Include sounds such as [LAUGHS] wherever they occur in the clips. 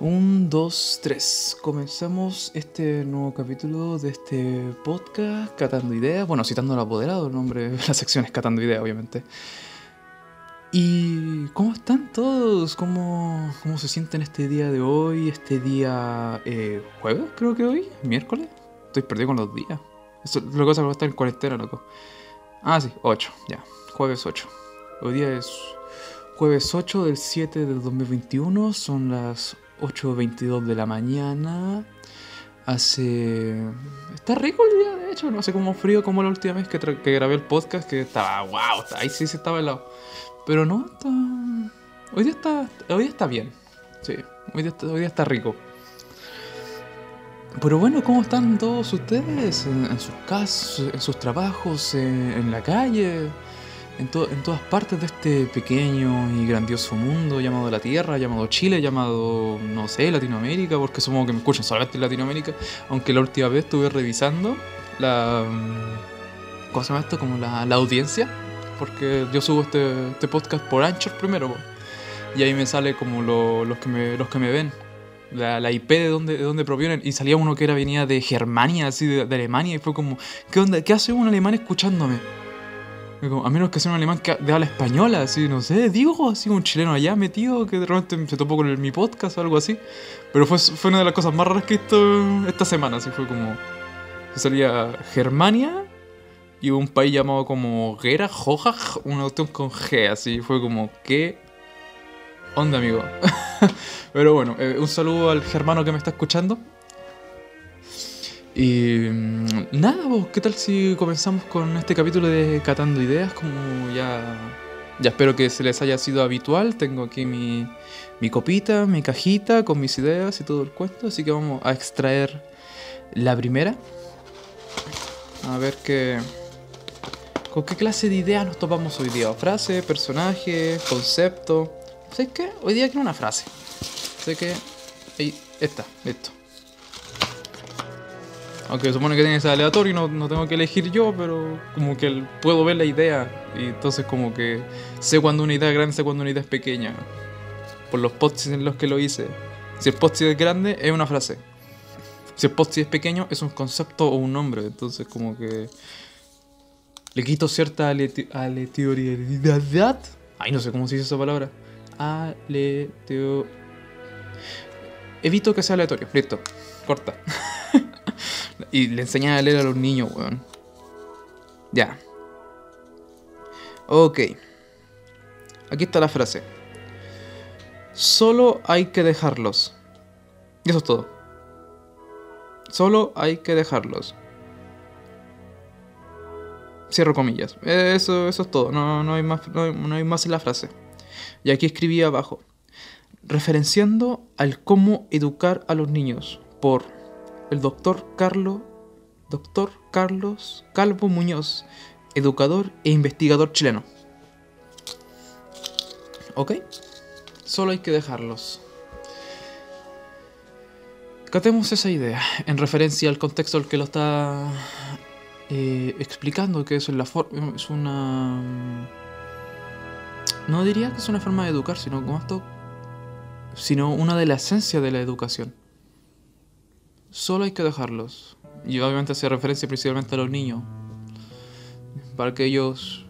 Un, dos, tres. Comenzamos este nuevo capítulo de este podcast, Catando Ideas. Bueno, citando al apoderado, el nombre de la sección es Catando Ideas, obviamente. ¿Y cómo están todos? ¿Cómo, cómo se sienten este día de hoy? Este día eh, jueves, creo que hoy, miércoles. Estoy perdido con los días. Eso, lo que pasa es que estar en cuarentena, loco. Ah, sí, 8, ya. Jueves 8. Hoy día es jueves 8 del 7 del 2021. Son las 8.22 de la mañana. Hace... Está rico el día, de hecho. No sé cómo frío como la última vez que, que grabé el podcast, que estaba... ¡Wow! Ahí sí se estaba helado. Pero no, está... Hoy día está, hoy día está bien. Sí, hoy día está, hoy día está rico. Pero bueno, ¿cómo están todos ustedes? En, en sus casas, en sus trabajos, en, en la calle, en, to- en todas partes de este pequeño y grandioso mundo llamado la Tierra, llamado Chile, llamado, no sé, Latinoamérica, porque supongo que me escuchan solamente en Latinoamérica, aunque la última vez estuve revisando la... mm, ¿Cómo se llama esto? Como la, la audiencia, porque yo subo este, este podcast por Anchor primero, y ahí me sale como lo- los, que me, los que me ven la, la IP de dónde, de provienen. Y salía uno que era venía de Germania, así de, de Alemania, y fue como, ¿qué onda? ¿Qué hace un alemán escuchándome? A menos que sea un alemán que de habla española, así, no sé, digo, así un chileno allá metido que de repente se topó con mi podcast o algo así. Pero fue, fue una de las cosas más raras que he visto esta semana, así fue como, salía Germania y un país llamado como Gera, Jojaj, una cuestión con G, así, fue como, ¿qué onda, amigo? [LAUGHS] Pero bueno, eh, un saludo al germano que me está escuchando. Y mm, nada, vos, ¿qué tal si comenzamos con este capítulo de Catando Ideas? Como ya, ya espero que se les haya sido habitual. Tengo aquí mi, mi copita, mi cajita con mis ideas y todo el cuento. Así que vamos a extraer la primera. A ver qué... ¿Con qué clase de ideas nos topamos hoy día? ¿Frase, personaje, concepto? ¿Sabes qué? Hoy día quiero una frase. Sé que. Ahí está, listo. Aunque supone que tiene que ser aleatorio y no, no tengo que elegir yo, pero como que puedo ver la idea. Y entonces, como que sé cuando una idea es grande, sé cuando una idea es pequeña. Por los posts en los que lo hice. Si el post es grande, es una frase. Si el post es pequeño, es un concepto o un nombre. Entonces, como que. Le quito cierta aleatoriedad. Ay, no sé cómo se dice esa palabra. Aleteo. Evito que sea aleatorio. Listo. Corta. Y le enseñan a leer a los niños, weón. Ya. Ok. Aquí está la frase. Solo hay que dejarlos. Y eso es todo. Solo hay que dejarlos. Cierro comillas. Eso, eso es todo. No, no hay más, no, hay- no hay más en la frase. Y aquí escribí abajo. Referenciando al cómo educar a los niños por el doctor Carlos, doctor Carlos Calvo Muñoz, educador e investigador chileno. ¿Ok? Solo hay que dejarlos. Catemos esa idea en referencia al contexto al que lo está eh, explicando, que es la. Es una. No diría que es una forma de educar, sino como esto. Sino una de la esencia de la educación. Solo hay que dejarlos. Y obviamente hace referencia principalmente a los niños. Para que ellos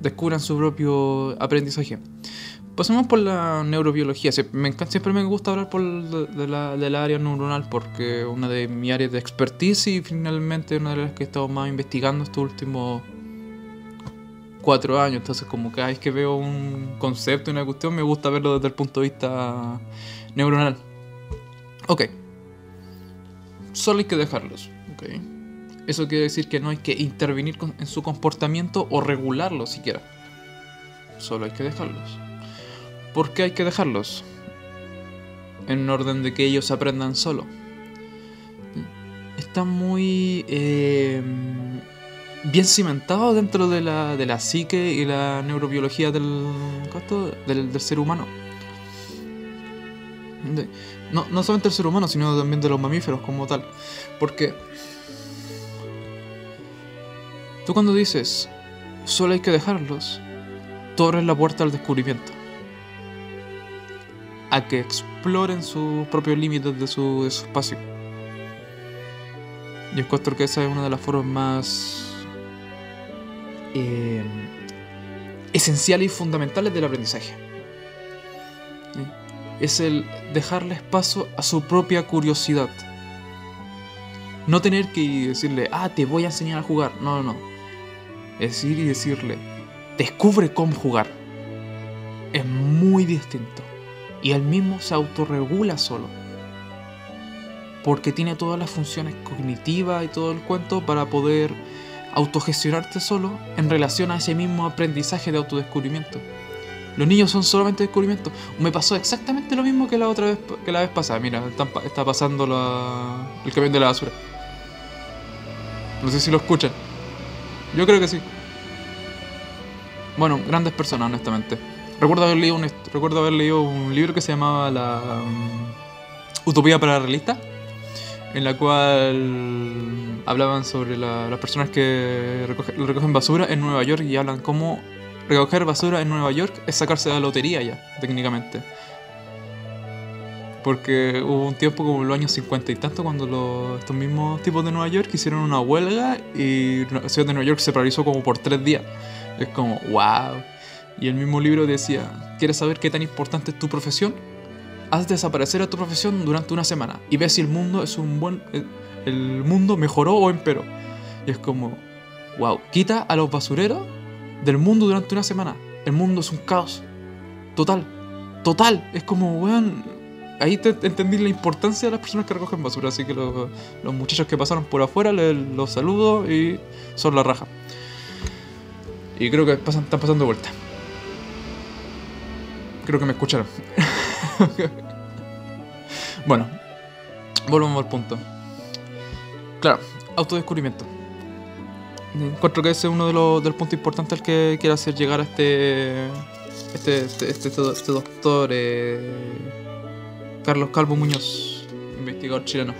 descubran su propio aprendizaje. Pasemos por la neurobiología. Siempre me gusta hablar por de, la, del área neuronal porque una de mis áreas de expertise y finalmente una de las que he estado más investigando estos últimos cuatro años. Entonces, como cada vez que veo un concepto, una cuestión, me gusta verlo desde el punto de vista neuronal. Ok. Solo hay que dejarlos. Eso quiere decir que no hay que intervenir en su comportamiento o regularlo siquiera. Solo hay que dejarlos. ¿Por qué hay que dejarlos? En orden de que ellos aprendan solo. Está muy eh, bien cimentado dentro de la, de la psique y la neurobiología del, del, del ser humano. No, no solamente del ser humano, sino también de los mamíferos como tal. Porque tú cuando dices solo hay que dejarlos, tú abres la puerta al descubrimiento. a que exploren sus propios límites de su, de su espacio. Yo encuentro que esa es una de las formas más eh, esenciales y fundamentales del aprendizaje. Es el dejarles paso a su propia curiosidad. No tener que decirle, ah, te voy a enseñar a jugar. No, no, no. Es ir y decirle, descubre cómo jugar. Es muy distinto. Y él mismo se autorregula solo. Porque tiene todas las funciones cognitivas y todo el cuento para poder autogestionarte solo en relación a ese mismo aprendizaje de autodescubrimiento. Los niños son solamente descubrimiento. Me pasó exactamente lo mismo que la otra vez que la vez pasada. Mira, está, pasando el camión de la basura. No sé si lo escuchan. Yo creo que sí. Bueno, grandes personas, honestamente. Recuerdo haber leído un, recuerdo haber leído un libro que se llamaba La um, Utopía para la Realista, en la cual hablaban sobre las personas que recogen basura en Nueva York y hablan cómo recoger basura en Nueva York es sacarse de la lotería ya, técnicamente. Porque hubo un tiempo como en los años 50 y tanto cuando estos mismos tipos de Nueva York hicieron una huelga y la ciudad de Nueva York se paralizó como por tres días. Es como, wow. Y el mismo libro decía, ¿quieres saber qué tan importante es tu profesión? Haz desaparecer a tu profesión durante una semana y ve si el mundo es un buen... El mundo mejoró o empeoró. Y es como, wow, quita a los basureros del mundo durante una semana. El mundo es un caos. Total. Total. Es como, weón. Ahí te entendí la importancia de las personas que recogen basura. Así que los, muchachos que pasaron por afuera les, los saludo y son la raja. Y creo que están pasando vuelta. Creo que me escucharon. [LAUGHS] bueno, volvamos al punto. Claro, autodescubrimiento. Encuentro que ese es uno de los del puntos importantes al que quiere hacer llegar a este este, este, este, este doctor eh, Carlos Calvo Muñoz, investigador chileno.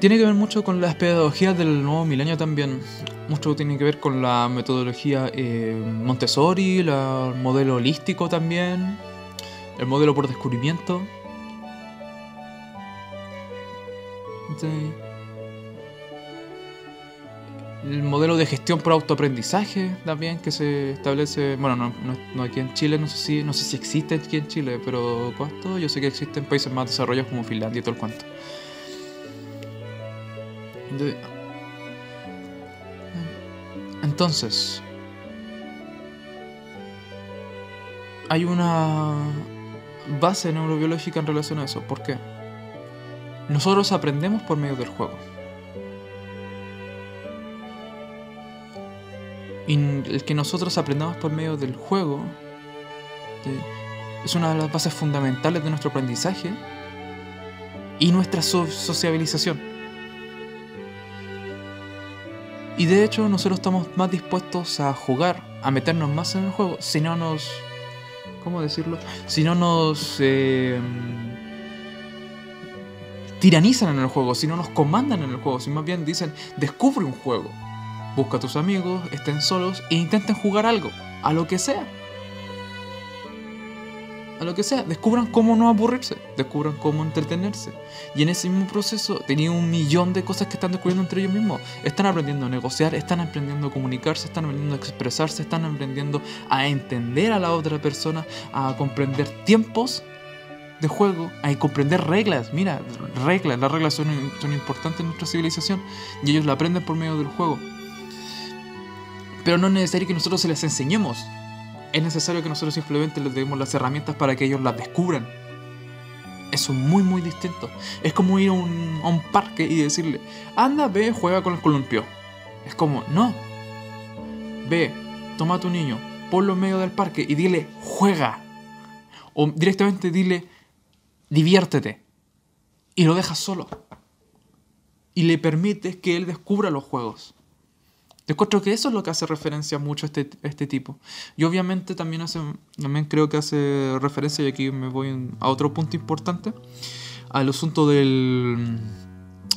Tiene que ver mucho con las pedagogías del nuevo milenio también. Mucho tiene que ver con la metodología eh, Montessori, el modelo holístico también, el modelo por descubrimiento. El modelo de gestión por autoaprendizaje también que se establece, bueno, no, no, aquí en Chile, no sé si no sé si existe aquí en Chile, pero ¿cuánto? Yo sé que existen países más desarrollados como Finlandia y todo el cuento. Entonces, hay una base neurobiológica en relación a eso. ¿Por qué? Nosotros aprendemos por medio del juego. Y el que nosotros aprendamos por medio del juego es una de las bases fundamentales de nuestro aprendizaje y nuestra sociabilización. Y de hecho nosotros estamos más dispuestos a jugar, a meternos más en el juego, si no nos... ¿Cómo decirlo? Si no nos... Eh, tiranizan en el juego, si no nos comandan en el juego, si más bien dicen, descubre un juego busca a tus amigos, estén solos e intenten jugar algo, a lo que sea. A lo que sea, descubran cómo no aburrirse, descubran cómo entretenerse. Y en ese mismo proceso tenían un millón de cosas que están descubriendo entre ellos mismos. Están aprendiendo a negociar, están aprendiendo a comunicarse, están aprendiendo a expresarse, están aprendiendo a entender a la otra persona, a comprender tiempos de juego, a comprender reglas. Mira, reglas, las reglas son, son importantes en nuestra civilización y ellos la aprenden por medio del juego. Pero no es necesario que nosotros se les enseñemos. Es necesario que nosotros simplemente les demos las herramientas para que ellos las descubran. Eso es muy, muy distinto. Es como ir a un, parque y decirle, anda, ve, juega con el columpio. Es como, no. Ve, toma a tu niño, ponlo en medio del parque y dile, juega. O directamente dile, diviértete. Y lo dejas solo. Y le permites que él descubra los juegos. Yo encuentro que eso es lo que hace referencia mucho a este, este tipo. Y obviamente también, hace, también creo que hace referencia, y aquí me voy a otro punto importante, al asunto del,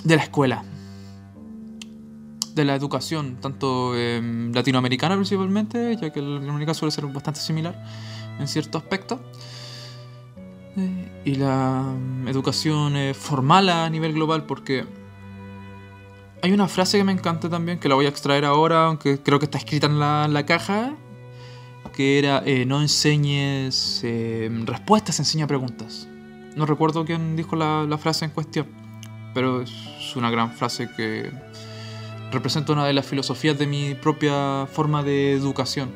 de la escuela. De la educación, tanto latinoamericana principalmente, ya que la latinoamericana suele ser bastante similar en cierto aspecto. Eh, y la mm, educación eh, formal a nivel global, porque hay una frase que me encanta también, que la voy a extraer ahora, aunque creo que está escrita en la, caja, que era eh, no enseñes respuestas, enseña preguntas. No recuerdo quién dijo la, frase en cuestión, pero es una gran frase que representa una de las filosofías de mi propia forma de educación.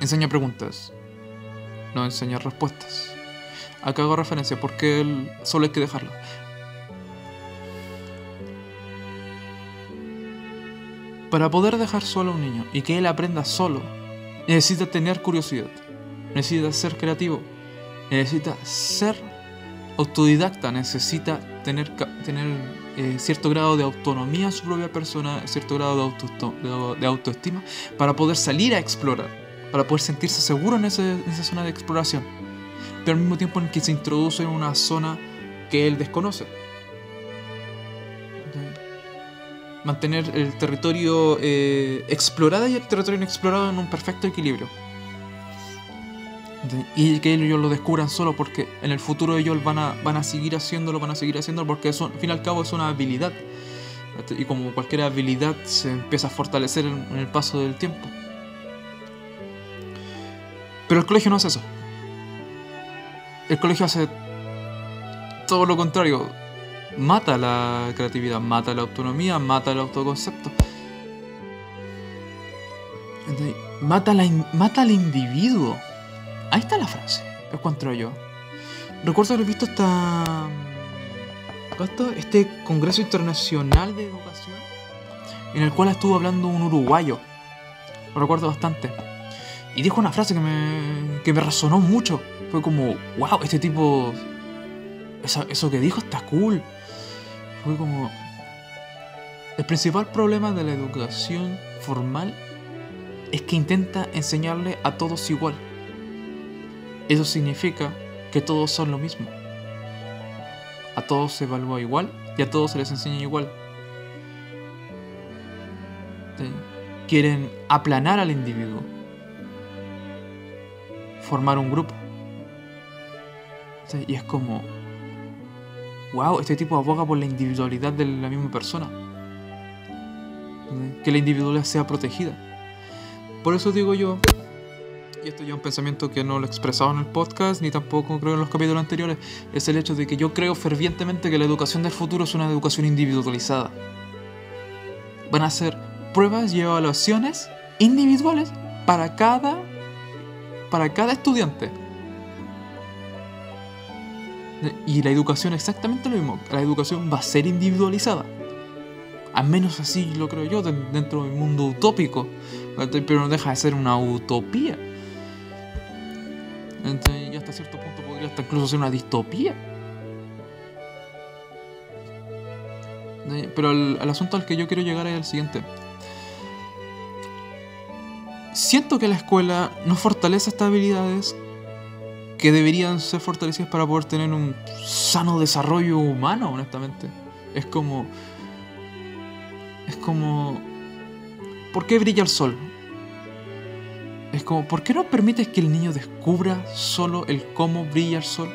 enseña preguntas, no enseña respuestas. Acá hago referencia porque solo hay que dejarlo. Para poder dejar solo a un niño y que él aprenda solo, necesita tener curiosidad, necesita ser creativo, necesita ser autodidacta, necesita tener, eh, cierto grado de autonomía en su propia persona, cierto grado de, autoestima, para poder salir a explorar, para poder sentirse seguro en, esa zona de exploración, pero al mismo tiempo en que se introduce en una zona que él desconoce. Mantener el territorio eh, explorado y el territorio inexplorado en un perfecto equilibrio y que ellos lo descubran solo porque en el futuro ellos van a, van a seguir haciéndolo, van a seguir haciéndolo porque eso, al fin y al cabo es una habilidad. Y como cualquier habilidad se empieza a fortalecer en, el paso del tiempo. Pero el colegio no hace eso. El colegio hace todo lo contrario. Mata la creatividad, mata la autonomía, mata el autoconcepto. Mata, la, mata al individuo. Ahí está la frase, encuentro yo. Recuerdo haber visto esta, este Congreso Internacional de Educación en el cual estuvo hablando un uruguayo. Lo recuerdo bastante. Y dijo una frase que me, que me resonó mucho. Fue como, wow, este tipo... Eso, eso que dijo está cool. Fue como... El principal problema de la educación formal es que intenta enseñarle a todos igual. Eso significa que todos son lo mismo. A todos se evalúa igual y a todos se les enseña igual. Quieren aplanar al individuo, formar un grupo. Y es como, wow, este tipo aboga por la individualidad de la misma persona. Que la individualidad sea protegida. Por eso digo yo y esto ya es un pensamiento que no lo he expresado en el podcast, ni tampoco creo en los capítulos anteriores, es el hecho de que yo creo fervientemente que la educación del futuro es una educación individualizada. Van a ser pruebas y evaluaciones individuales para cada, para cada estudiante. Y la educación exactamente lo mismo. La educación va a ser individualizada. Al menos así lo creo yo dentro del mundo utópico. Pero no deja de ser una utopía. Entonces, y hasta cierto punto podría hasta incluso ser una distopía. Pero el, asunto al que yo quiero llegar es el siguiente. Siento que la escuela no fortalece estas habilidades que deberían ser fortalecidas para poder tener un sano desarrollo humano, honestamente. Es como... Es como... ¿Por qué brilla el sol? Es como, ¿por qué no permites que el niño descubra solo el cómo brilla el sol?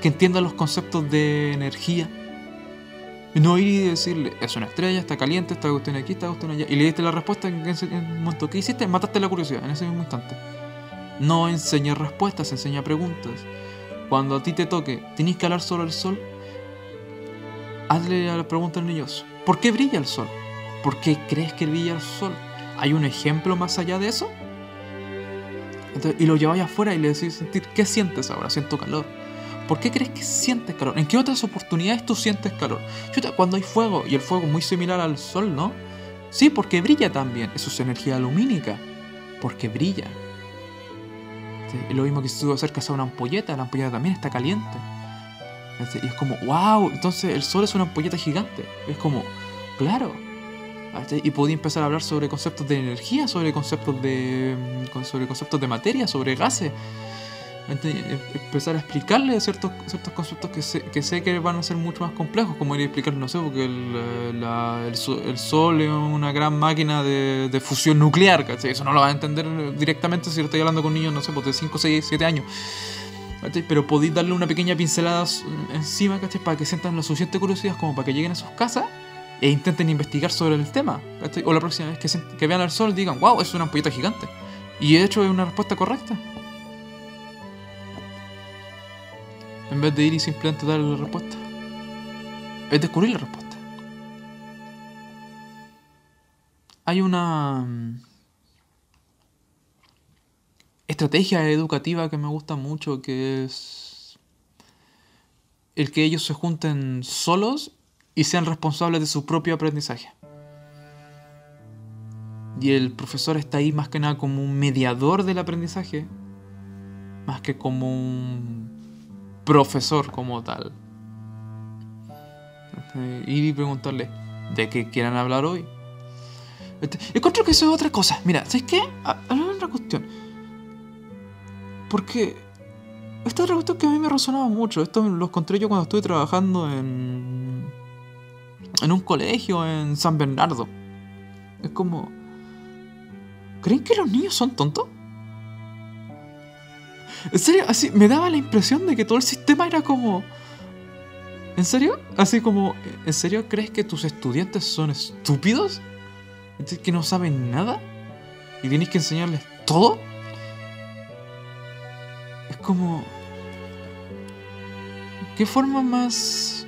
Que entienda los conceptos de energía. Y no ir y decirle, es una estrella, está caliente, está cuestión aquí, está cuestión allá. Y le diste la respuesta en ese momento. ¿Qué hiciste? Mataste la curiosidad en ese mismo instante. No enseña respuestas, enseña preguntas. Cuando a ti te toque, tienes que hablar solo el sol, hazle la pregunta al niño, ¿por qué brilla el sol? ¿Por qué crees que brilla el sol? ¿Hay un ejemplo más allá de eso? y lo lleváis afuera y le decís sentir, ¿qué sientes ahora? Siento calor. ¿Por qué crees que sientes calor? ¿En qué otras oportunidades tú sientes calor? cuando hay fuego, y el fuego es muy similar al sol, ¿no? Sí, porque brilla también. Eso es energía lumínica. Porque brilla. Es lo mismo que si tú acercas a una ampolleta, la ampolleta también está caliente. Y es como, wow, entonces el sol es una ampolleta gigante. Es como, claro, y podía empezar a hablar sobre conceptos de energía, sobre conceptos de, mm, sobre conceptos de materia, sobre gases. Empezar a explicarle ciertos, ciertos conceptos que sé, que sé que van a ser mucho más complejos, como ir a explicar, no sé, porque el, el, sol es una gran máquina de, de fusión nuclear, ¿cachai? Eso no lo va a entender directamente si estoy hablando con niños, no sé, pues de 5, 6, 7 años. Pero podéis darle una pequeña pincelada encima, ¿cachai? Para que sientan lo suficiente curiosidad como para que lleguen a sus casas e intenten investigar sobre el tema. O la próxima vez que, que vean el sol digan, wow, es una ampolleta gigante. Y de hecho es una respuesta correcta. En vez de ir y simplemente darle la respuesta. Es descubrir la respuesta. Hay una mm, estrategia educativa que me gusta mucho que es el que ellos se junten solos y sean responsables de su propio aprendizaje. Y el profesor está ahí más que nada como un mediador del aprendizaje, más que como un profesor como tal. Este, y preguntarle de qué quieran hablar hoy. Este, encuentro que eso es otra cosa. Mira, ¿sabes qué? Hay otra cuestión. Porque esta otra cuestión que a mí me resonaba mucho. Esto lo encontré yo cuando estuve trabajando en. en un colegio en San Bernardo. Es como. ¿Creen que los niños son tontos? En serio, así me daba la impresión de que todo el sistema era como. ¿En serio? Así como, ¿en serio crees que tus estudiantes son estúpidos? ¿Que no saben nada? ¿Y tienes que enseñarles todo? Es como... ¿Qué forma más...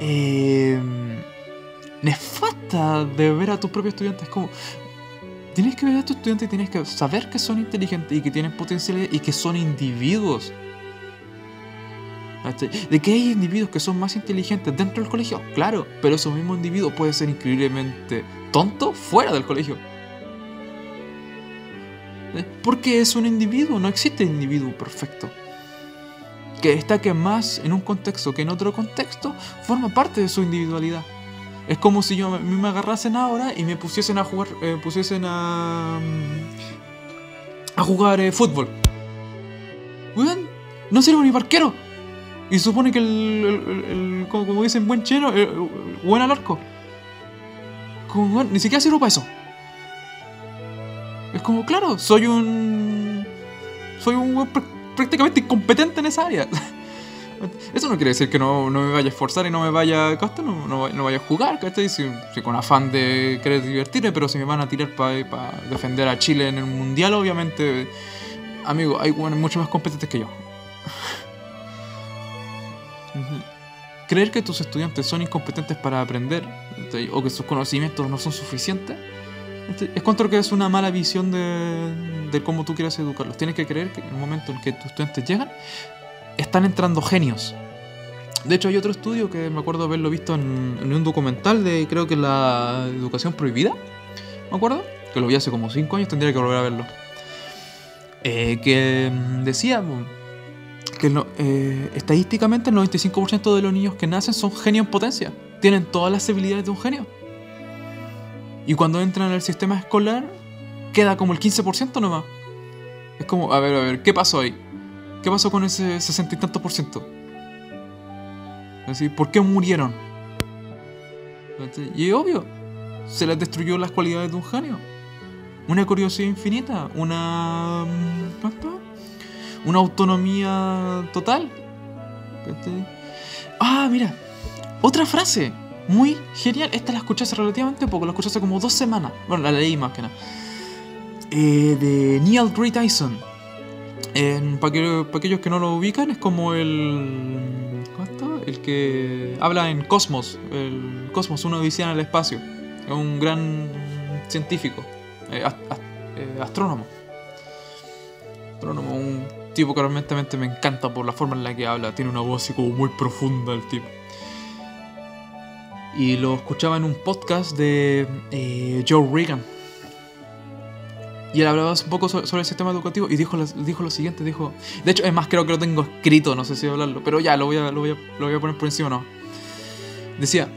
Eh, nefasta de ver a tus propios estudiantes? Es como... Tienes que ver a tus estudiantes y tienes que saber que son inteligentes y que tienen potencialidad y que son individuos. De que hay individuos que son más inteligentes dentro del colegio, claro, pero ese mismo individuo puede ser increíblemente tonto fuera del colegio. ¿Eh? Porque es un individuo, no existe individuo perfecto. Que destaque más en un contexto que en otro contexto, forma parte de su individualidad. Es como si yo me, agarrasen ahora y me pusiesen a jugar, eh, pusiesen a. a jugar eh, fútbol. no sirvo ni parquero. Y supone que el, como, dicen, buen chino, eh, buen al arco. Como, ni siquiera sirvo para eso. Es como, claro, soy un. Soy un prácticamente incompetente en esa área. [LAUGHS] Eso no quiere decir que no, me vaya a esforzar y no me vaya, no, no, vaya a jugar, ¿cachai? Si, con afán de querer divertirme, pero si me van a tirar para defender a Chile en el mundial, obviamente, amigo, hay bueno, mucho más competentes que yo. Creer que tus estudiantes son incompetentes para aprender o que sus conocimientos no son suficientes es contra que es una mala visión de, de cómo tú quieras educarlos. Tienes que creer que en el momento en que tus estudiantes llegan, están entrando genios. De hecho, hay otro estudio que me acuerdo haberlo visto en, un documental de, creo que la educación prohibida. ¿Me acuerdo? Que lo vi hace como 5 años, tendría que volver a verlo. Eh, que mm, decía que eh, estadísticamente el 95% de los niños que nacen son genios en potencia. Tienen todas las habilidades de un genio. Y cuando entran al sistema escolar, queda como el 15% nomás. Es como, a ver, a ver, ¿qué pasó ahí? ¿Qué pasó con ese sesenta y tantos por ciento? ¿Por qué murieron? Y obvio, se les destruyó las cualidades de un genio. Una curiosidad infinita, una. Una autonomía total. Ah, mira, otra frase muy genial. Esta la escuché hace relativamente poco, la escuché hace como dos semanas. Bueno, la leí más que nada. Eh, de Neil Gray Tyson para, aquellos que no lo ubican, es como el. ¿Cuánto? El que habla en Cosmos. El Cosmos, una odisea en el espacio. Es un gran científico. Eh, eh, astrónomo. Astrónomo, un tipo que realmente me encanta por la forma en la que habla. Tiene una voz así como muy profunda el tipo. Y lo escuchaba en un podcast de eh, Joe Reagan y él hablaba un poco sobre, el sistema educativo y dijo, dijo lo siguiente, dijo... De hecho, es más, creo que lo tengo escrito, no sé si hablarlo, pero ya, lo voy a, lo voy a, lo voy a poner por encima. Decía,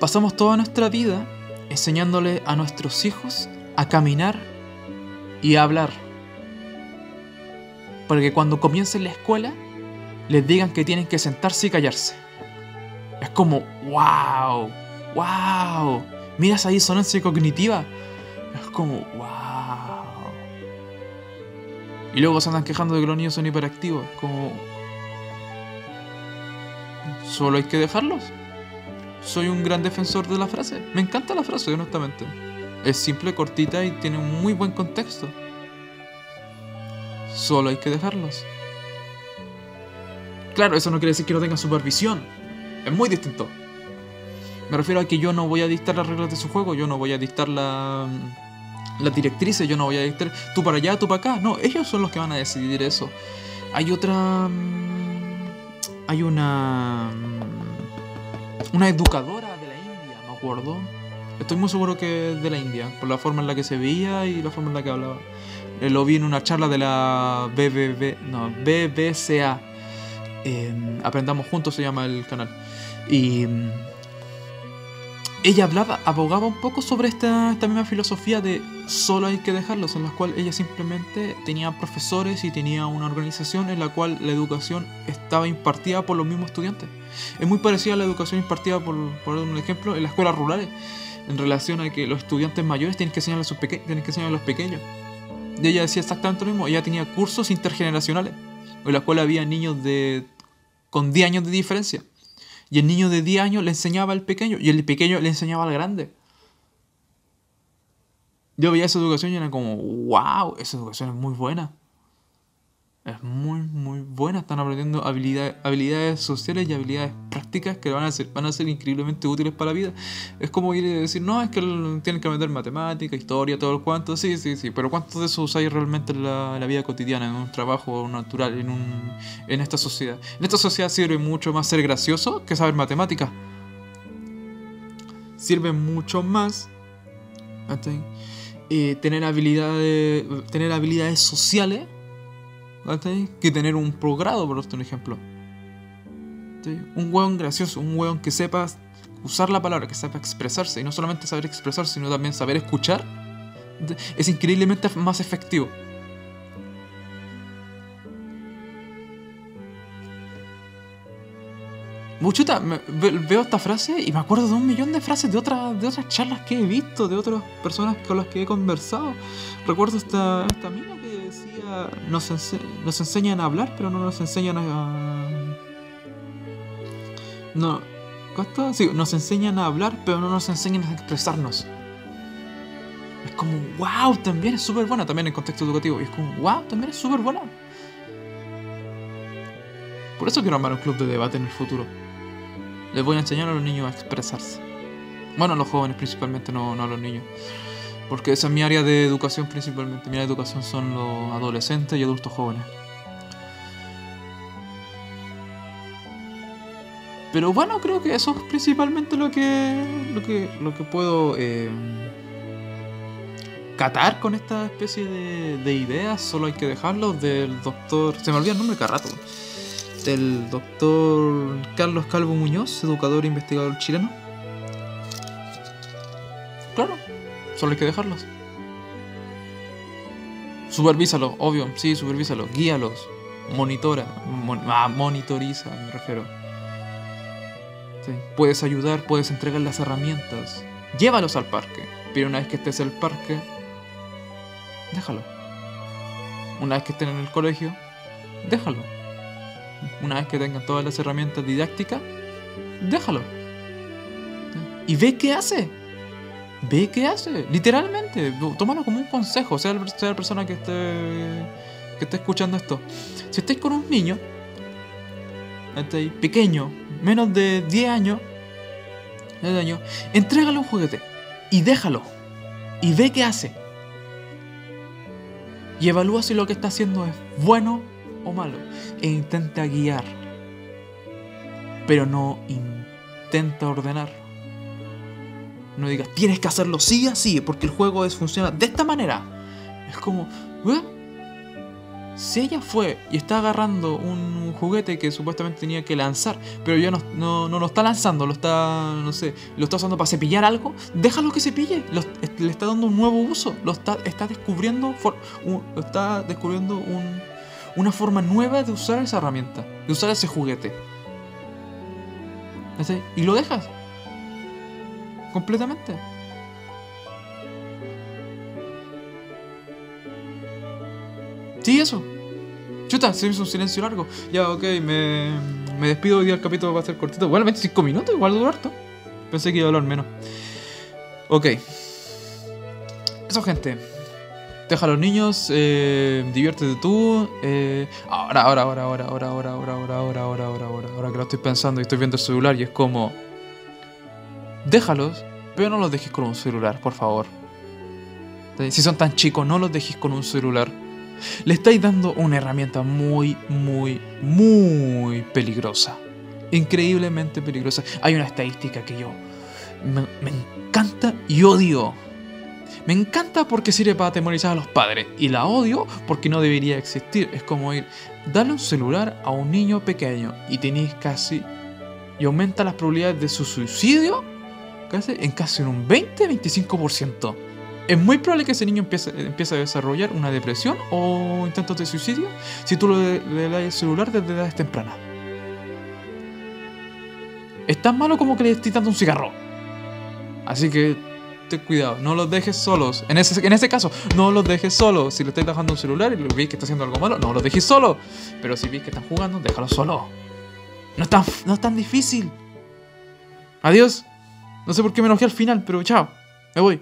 pasamos toda nuestra vida enseñándole a nuestros hijos a caminar y a hablar, para que cuando comiencen la escuela les digan que tienen que sentarse y callarse. Es como, wow, wow. Mira esa disonancia cognitiva. Como, wow. Y luego se andan quejando de que los niños son hiperactivos. Como, solo hay que dejarlos. Soy un gran defensor de la frase. Me encanta la frase, honestamente. Es simple, cortita y tiene un muy buen contexto. Solo hay que dejarlos. Claro, eso no quiere decir que no tengan supervisión. Es muy distinto. Me refiero a que yo no voy a dictar las reglas de su juego, yo no voy a dictar la, las directrices, yo no voy a dictar tú para allá, tú para acá. No, ellos son los que van a decidir eso. Hay otra... Mm, hay una... Mm, una educadora de la India, me acuerdo. Estoy muy seguro que es de la India, por la forma en la que se veía y la forma en la que hablaba. Eh, lo vi en una charla de la BBB, no, BBCA. Em, Aprendamos Juntos se llama el canal. Y mm, ella hablaba, abogaba un poco sobre esta, misma filosofía de solo hay que dejarlos, en la cual ella simplemente tenía profesores y tenía una organización en la cual la educación estaba impartida por los mismos estudiantes. Es muy parecida a la educación impartida, por, por un ejemplo, en las escuelas rurales, en relación a que los estudiantes mayores tienen que enseñar a, sus tienen que enseñar a los pequeños. Y ella decía exactamente lo mismo, ella tenía cursos intergeneracionales, en la cual había niños de con 10 años de diferencia. Y el niño de 10 años le enseñaba al pequeño y el pequeño le enseñaba al grande. Yo veía esa educación y era como, wow, esa educación es muy buena es muy, muy buena. Están aprendiendo habilidades, habilidades sociales y habilidades prácticas que van a, ser, van a ser increíblemente útiles para la vida. Es como ir a decir, no, es que tienen que aprender matemática, historia, todo el cuanto. Sí, sí, sí. Pero ¿cuántos de eso usáis realmente en la, vida cotidiana, en un trabajo natural, en, un, en esta sociedad? En esta sociedad sirve mucho más ser gracioso que saber matemática. Sirve mucho más eh, tener, habilidades, tener habilidades sociales que tener un progrado, por un ejemplo. Un hueón gracioso, un hueón que sepa usar la palabra, que sepa expresarse, y no solamente saber expresarse, sino también saber escuchar, es increíblemente más efectivo. Muchuta, veo esta frase y me acuerdo de un millón de frases de, otras de otras charlas que he visto, de otras personas con las que he conversado. Recuerdo esta, esta mina nos, enseñan a hablar, pero no nos enseñan a... No, Sí, nos enseñan a hablar, pero no nos enseñan a expresarnos. Es como, wow, también es súper buena, también en contexto educativo. Y es como, wow, también es súper buena. Por eso quiero armar un club de debate en el futuro. Les voy a enseñar a los niños a expresarse. Bueno, a los jóvenes principalmente, no, no a los niños. Porque esa es mi área de educación principalmente. Mi área de educación son los adolescentes y adultos jóvenes. Pero bueno, creo que eso es principalmente lo que, lo que, lo que puedo eh, catar con esta especie de, de, ideas. Solo hay que dejarlo del doctor... Se me olvida el nombre cada rato. Del doctor Carlos Calvo Muñoz, educador e investigador chileno. Claro, Solo hay que dejarlos. Supervísalo, obvio, sí, supervísalo, guíalos, monitora, ah, monitoriza, me refiero. Puedes ayudar, puedes entregar las herramientas, llévalos al parque, pero una vez que estés en el parque, déjalo. Una vez que estén en el colegio, déjalo. Una vez que tengan todas las herramientas didácticas, déjalo. Y ve qué hace ve qué hace, literalmente, tómalo como un consejo, sea, la persona que esté, que esté escuchando esto. Si estáis con un niño, pequeño, menos de 10 años, 10 años, entrégale un juguete y déjalo y ve qué hace. Y evalúa si lo que está haciendo es bueno o malo. E intenta guiar. Pero no intenta ordenar. No digas, tienes que hacerlo sí así, porque el juego es, funciona de esta manera. Es como, ¿eh? Si ella fue y está agarrando un juguete que supuestamente tenía que lanzar, pero ya no, no, lo está lanzando, lo está, no sé, lo está usando para cepillar algo, déjalo que cepille, le está dando un nuevo uso, lo está, está descubriendo, está descubriendo un, una forma nueva de usar esa herramienta, de usar ese juguete. ¿Cachai? Y lo dejas. Completamente. Sí, eso. Chuta, se hizo un silencio largo. Ya, ok, me, me despido hoy día el capítulo va a ser cortito. Igual 25 minutos, igual duro harto. Pensé que iba a hablar menos. Ok. Eso, gente. Deja a los niños, eh, diviértete tú. eh, ahora, ahora, ahora, ahora, ahora, ahora, ahora, ahora, ahora, ahora, ahora, ahora, ahora que lo estoy pensando y estoy viendo el celular y es como. Déjalos, pero no los dejes con un celular, por favor. Si son tan chicos, no los dejes con un celular. Le estáis dando una herramienta muy, muy, muy peligrosa. Increíblemente peligrosa. Hay una estadística que yo me, me encanta y odio. Me encanta porque sirve para atemorizar a los padres. Y la odio porque no debería existir. Es como ir, dale un celular a un niño pequeño y tenéis casi... Y aumenta las probabilidades de su suicidio casi, en casi un 20-25%. Es muy probable que ese niño empiece, empiece a desarrollar una depresión o intentos de suicidio si tú le, le das el celular desde edades tempranas. Es tan malo como que le estés dando un cigarro. Así que ten cuidado, no los dejes solos. En ese, en ese caso, no los dejes solos. Si le estáis dejando un celular y veis que está haciendo algo malo, no los dejes solo. Pero si veis que están jugando, déjalo solo. No es tan, no es tan difícil. Adiós. No sé por qué me enojé al final, pero chao. Me voy.